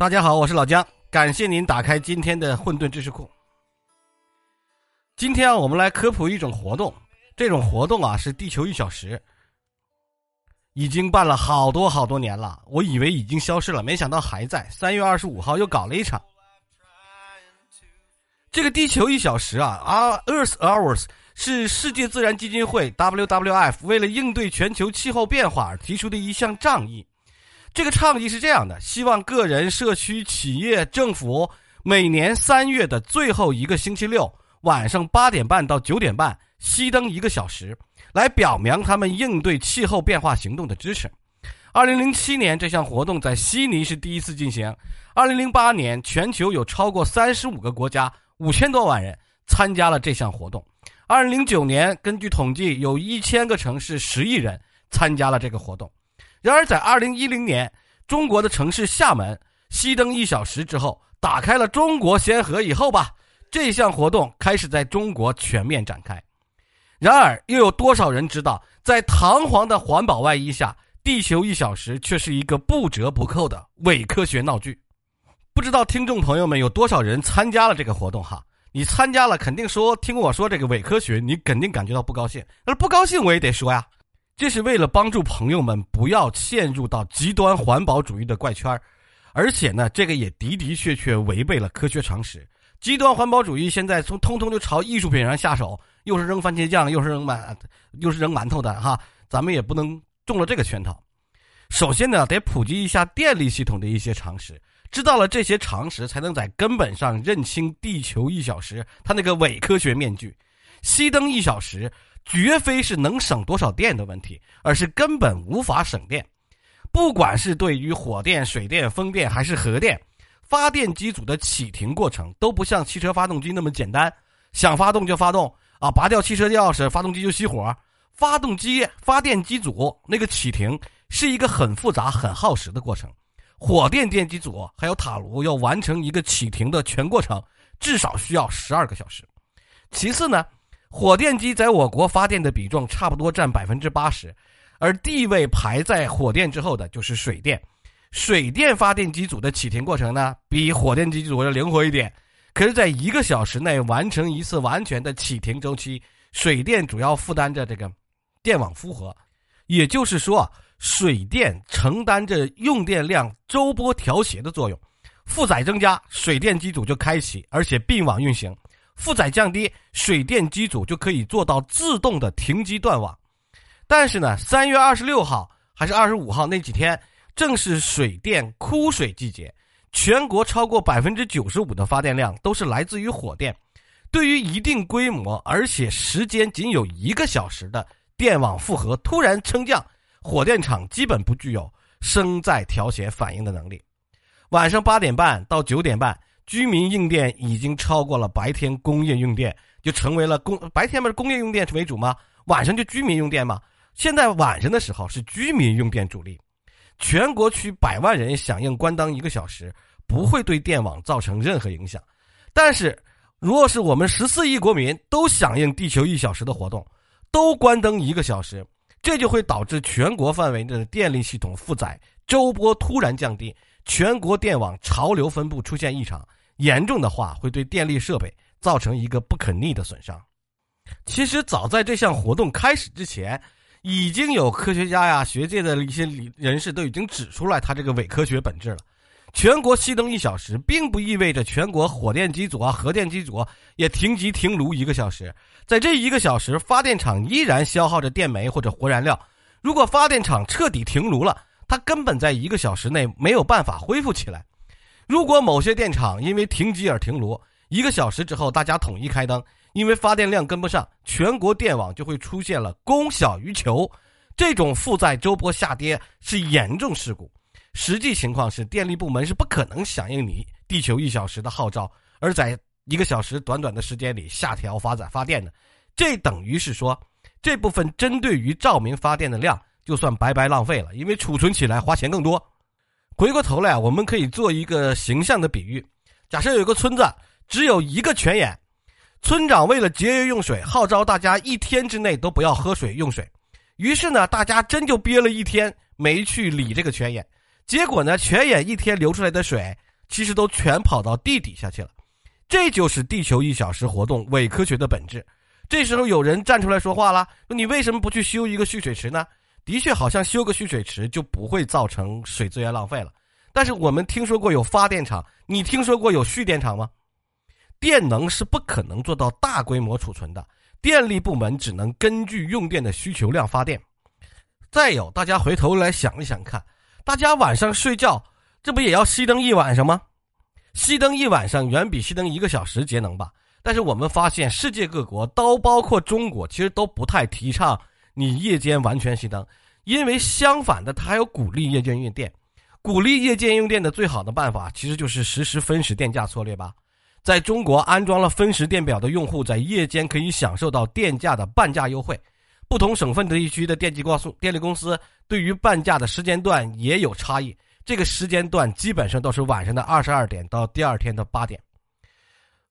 大家好，我是老姜，感谢您打开今天的混沌知识库。今天啊，我们来科普一种活动，这种活动啊是地球一小时，已经办了好多好多年了，我以为已经消失了，没想到还在。三月二十五号又搞了一场。这个地球一小时啊，啊，Earth Hours 是世界自然基金会 WWF 为了应对全球气候变化而提出的一项倡议。这个倡议是这样的：希望个人、社区、企业、政府每年三月的最后一个星期六晚上八点半到九点半熄灯一个小时，来表明他们应对气候变化行动的支持。二零零七年，这项活动在悉尼是第一次进行。二零零八年，全球有超过三十五个国家、五千多万人参加了这项活动。二零零九年，根据统计，有一千个城市、十亿人参加了这个活动。然而，在二零一零年，中国的城市厦门熄灯一小时之后，打开了中国先河以后吧，这项活动开始在中国全面展开。然而，又有多少人知道，在堂皇的环保外衣下，地球一小时却是一个不折不扣的伪科学闹剧？不知道听众朋友们有多少人参加了这个活动？哈，你参加了，肯定说听我说这个伪科学，你肯定感觉到不高兴。那不高兴，我也得说呀。这是为了帮助朋友们不要陷入到极端环保主义的怪圈而且呢，这个也的的确确违背了科学常识。极端环保主义现在从通通就朝艺术品上下手，又是扔番茄酱，又是扔馒，又是扔馒头的哈，咱们也不能中了这个圈套。首先呢，得普及一下电力系统的一些常识，知道了这些常识，才能在根本上认清地球一小时它那个伪科学面具，熄灯一小时。绝非是能省多少电的问题，而是根本无法省电。不管是对于火电、水电、风电还是核电，发电机组的启停过程都不像汽车发动机那么简单，想发动就发动啊，拔掉汽车钥匙，发动机就熄火。发动机、发电机组那个启停是一个很复杂、很耗时的过程。火电电机组还有塔炉要完成一个启停的全过程，至少需要十二个小时。其次呢？火电机在我国发电的比重差不多占百分之八十，而地位排在火电之后的就是水电。水电发电机组的启停过程呢，比火电机组要灵活一点，可是在一个小时内完成一次完全的启停周期。水电主要负担着这个电网负荷，也就是说，水电承担着用电量周波调节的作用。负载增加，水电机组就开启，而且并网运行。负载降低，水电机组就可以做到自动的停机断网。但是呢，三月二十六号还是二十五号那几天，正是水电枯水季节，全国超过百分之九十五的发电量都是来自于火电。对于一定规模而且时间仅有一个小时的电网负荷突然升降，火电厂基本不具有声在调节反应的能力。晚上八点半到九点半。居民用电已经超过了白天工业用电，就成为了工白天不是工业用电为主吗？晚上就居民用电吗？现在晚上的时候是居民用电主力，全国区百万人响应关灯一个小时，不会对电网造成任何影响。但是，若是我们十四亿国民都响应地球一小时的活动，都关灯一个小时，这就会导致全国范围内的电力系统负载周波突然降低，全国电网潮流分布出现异常。严重的话，会对电力设备造成一个不可逆的损伤。其实，早在这项活动开始之前，已经有科学家呀、学界的一些人士都已经指出来它这个伪科学本质了。全国熄灯一小时，并不意味着全国火电机组啊、核电机组也停机停炉一个小时。在这一个小时，发电厂依然消耗着电煤或者活燃料。如果发电厂彻底停炉了，它根本在一个小时内没有办法恢复起来。如果某些电厂因为停机而停炉，一个小时之后大家统一开灯，因为发电量跟不上，全国电网就会出现了供小于求，这种负载周波下跌是严重事故。实际情况是，电力部门是不可能响应你地球一小时的号召，而在一个小时短短的时间里下调发载发电的，这等于是说，这部分针对于照明发电的量就算白白浪费了，因为储存起来花钱更多。回过头来啊，我们可以做一个形象的比喻：假设有一个村子只有一个泉眼，村长为了节约用水，号召大家一天之内都不要喝水用水。于是呢，大家真就憋了一天没去理这个泉眼。结果呢，泉眼一天流出来的水其实都全跑到地底下去了。这就是地球一小时活动伪科学的本质。这时候有人站出来说话了：“说你为什么不去修一个蓄水池呢？”的确，好像修个蓄水池就不会造成水资源浪费了。但是我们听说过有发电厂，你听说过有蓄电厂吗？电能是不可能做到大规模储存的，电力部门只能根据用电的需求量发电。再有，大家回头来想一想看，大家晚上睡觉，这不也要熄灯一晚上吗？熄灯一晚上远比熄灯一个小时节能吧？但是我们发现，世界各国都包括中国，其实都不太提倡你夜间完全熄灯，因为相反的，它还有鼓励夜间用电。鼓励夜间用电的最好的办法，其实就是实施分时电价策略吧。在中国安装了分时电表的用户，在夜间可以享受到电价的半价优惠。不同省份的地区的电机光速电力公司对于半价的时间段也有差异。这个时间段基本上都是晚上的二十二点到第二天的八点。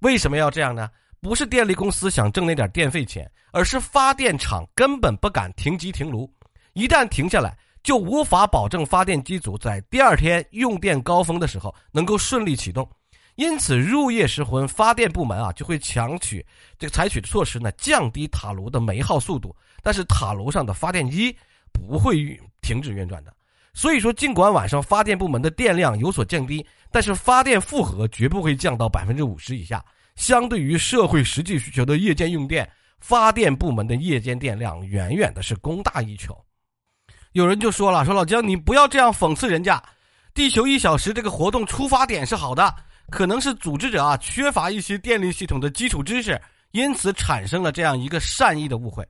为什么要这样呢？不是电力公司想挣那点电费钱，而是发电厂根本不敢停机停炉，一旦停下来，就无法保证发电机组在第二天用电高峰的时候能够顺利启动。因此，入夜时分，发电部门啊就会强取这个采取的措施呢，降低塔炉的煤耗速度。但是塔炉上的发电机不会停止运转的。所以说，尽管晚上发电部门的电量有所降低，但是发电负荷绝不会降到百分之五十以下。相对于社会实际需求的夜间用电，发电部门的夜间电量远远的是供大于求。有人就说了：“说老姜，你不要这样讽刺人家。地球一小时这个活动出发点是好的，可能是组织者啊缺乏一些电力系统的基础知识，因此产生了这样一个善意的误会。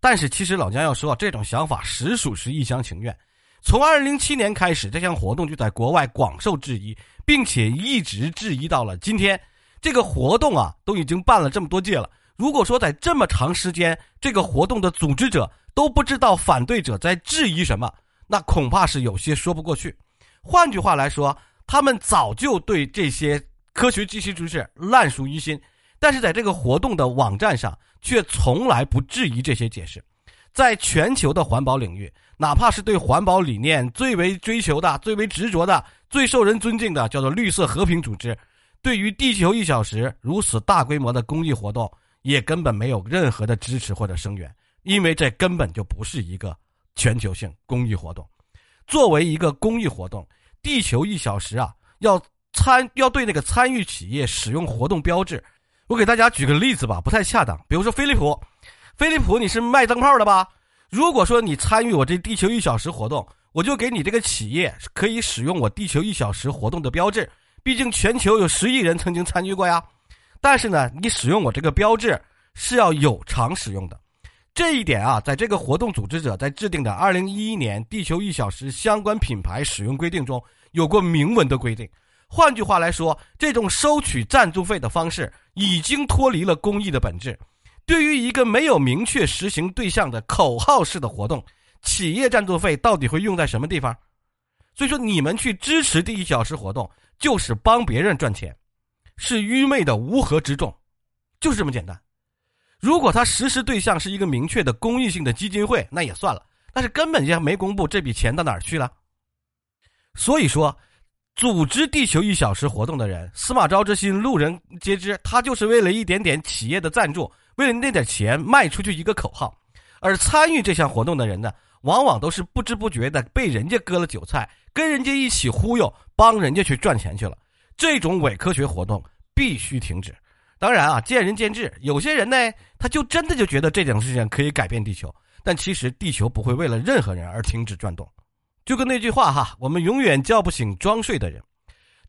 但是其实老姜要说，这种想法实属是一厢情愿。”从二零零七年开始，这项活动就在国外广受质疑，并且一直质疑到了今天。这个活动啊，都已经办了这么多届了。如果说在这么长时间，这个活动的组织者都不知道反对者在质疑什么，那恐怕是有些说不过去。换句话来说，他们早就对这些科学知识知识烂熟于心，但是在这个活动的网站上，却从来不质疑这些解释。在全球的环保领域。哪怕是对环保理念最为追求的、最为执着的、最受人尊敬的，叫做绿色和平组织，对于地球一小时如此大规模的公益活动，也根本没有任何的支持或者声援，因为这根本就不是一个全球性公益活动。作为一个公益活动，地球一小时啊，要参要对那个参与企业使用活动标志。我给大家举个例子吧，不太恰当。比如说飞利浦，飞利浦，你是卖灯泡的吧？如果说你参与我这地球一小时活动，我就给你这个企业可以使用我地球一小时活动的标志。毕竟全球有十亿人曾经参与过呀。但是呢，你使用我这个标志是要有偿使用的。这一点啊，在这个活动组织者在制定的二零一一年地球一小时相关品牌使用规定中有过明文的规定。换句话来说，这种收取赞助费的方式已经脱离了公益的本质。对于一个没有明确实行对象的口号式的活动，企业赞助费到底会用在什么地方？所以说，你们去支持第一小时活动，就是帮别人赚钱，是愚昧的乌合之众，就是这么简单。如果他实施对象是一个明确的公益性的基金会，那也算了，但是根本就没公布这笔钱到哪儿去了。所以说，组织地球一小时活动的人，司马昭之心，路人皆知，他就是为了一点点企业的赞助。为了那点钱卖出去一个口号，而参与这项活动的人呢，往往都是不知不觉的被人家割了韭菜，跟人家一起忽悠，帮人家去赚钱去了。这种伪科学活动必须停止。当然啊，见仁见智，有些人呢，他就真的就觉得这种事情可以改变地球，但其实地球不会为了任何人而停止转动。就跟那句话哈，我们永远叫不醒装睡的人。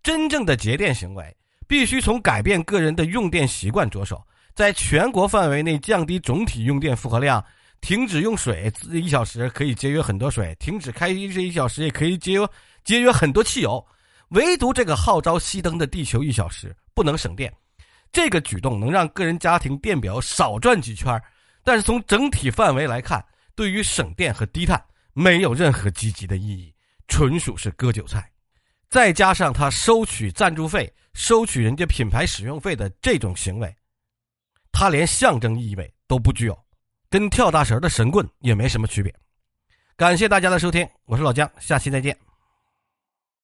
真正的节电行为必须从改变个人的用电习惯着手。在全国范围内降低总体用电负荷量，停止用水一小时可以节约很多水，停止开机这一小时也可以节约节约很多汽油。唯独这个号召熄灯的地球一小时不能省电，这个举动能让个人家庭电表少转几圈，但是从整体范围来看，对于省电和低碳没有任何积极的意义，纯属是割韭菜。再加上他收取赞助费、收取人家品牌使用费的这种行为。他连象征意味都不具有，跟跳大神的神棍也没什么区别。感谢大家的收听，我是老姜，下期再见。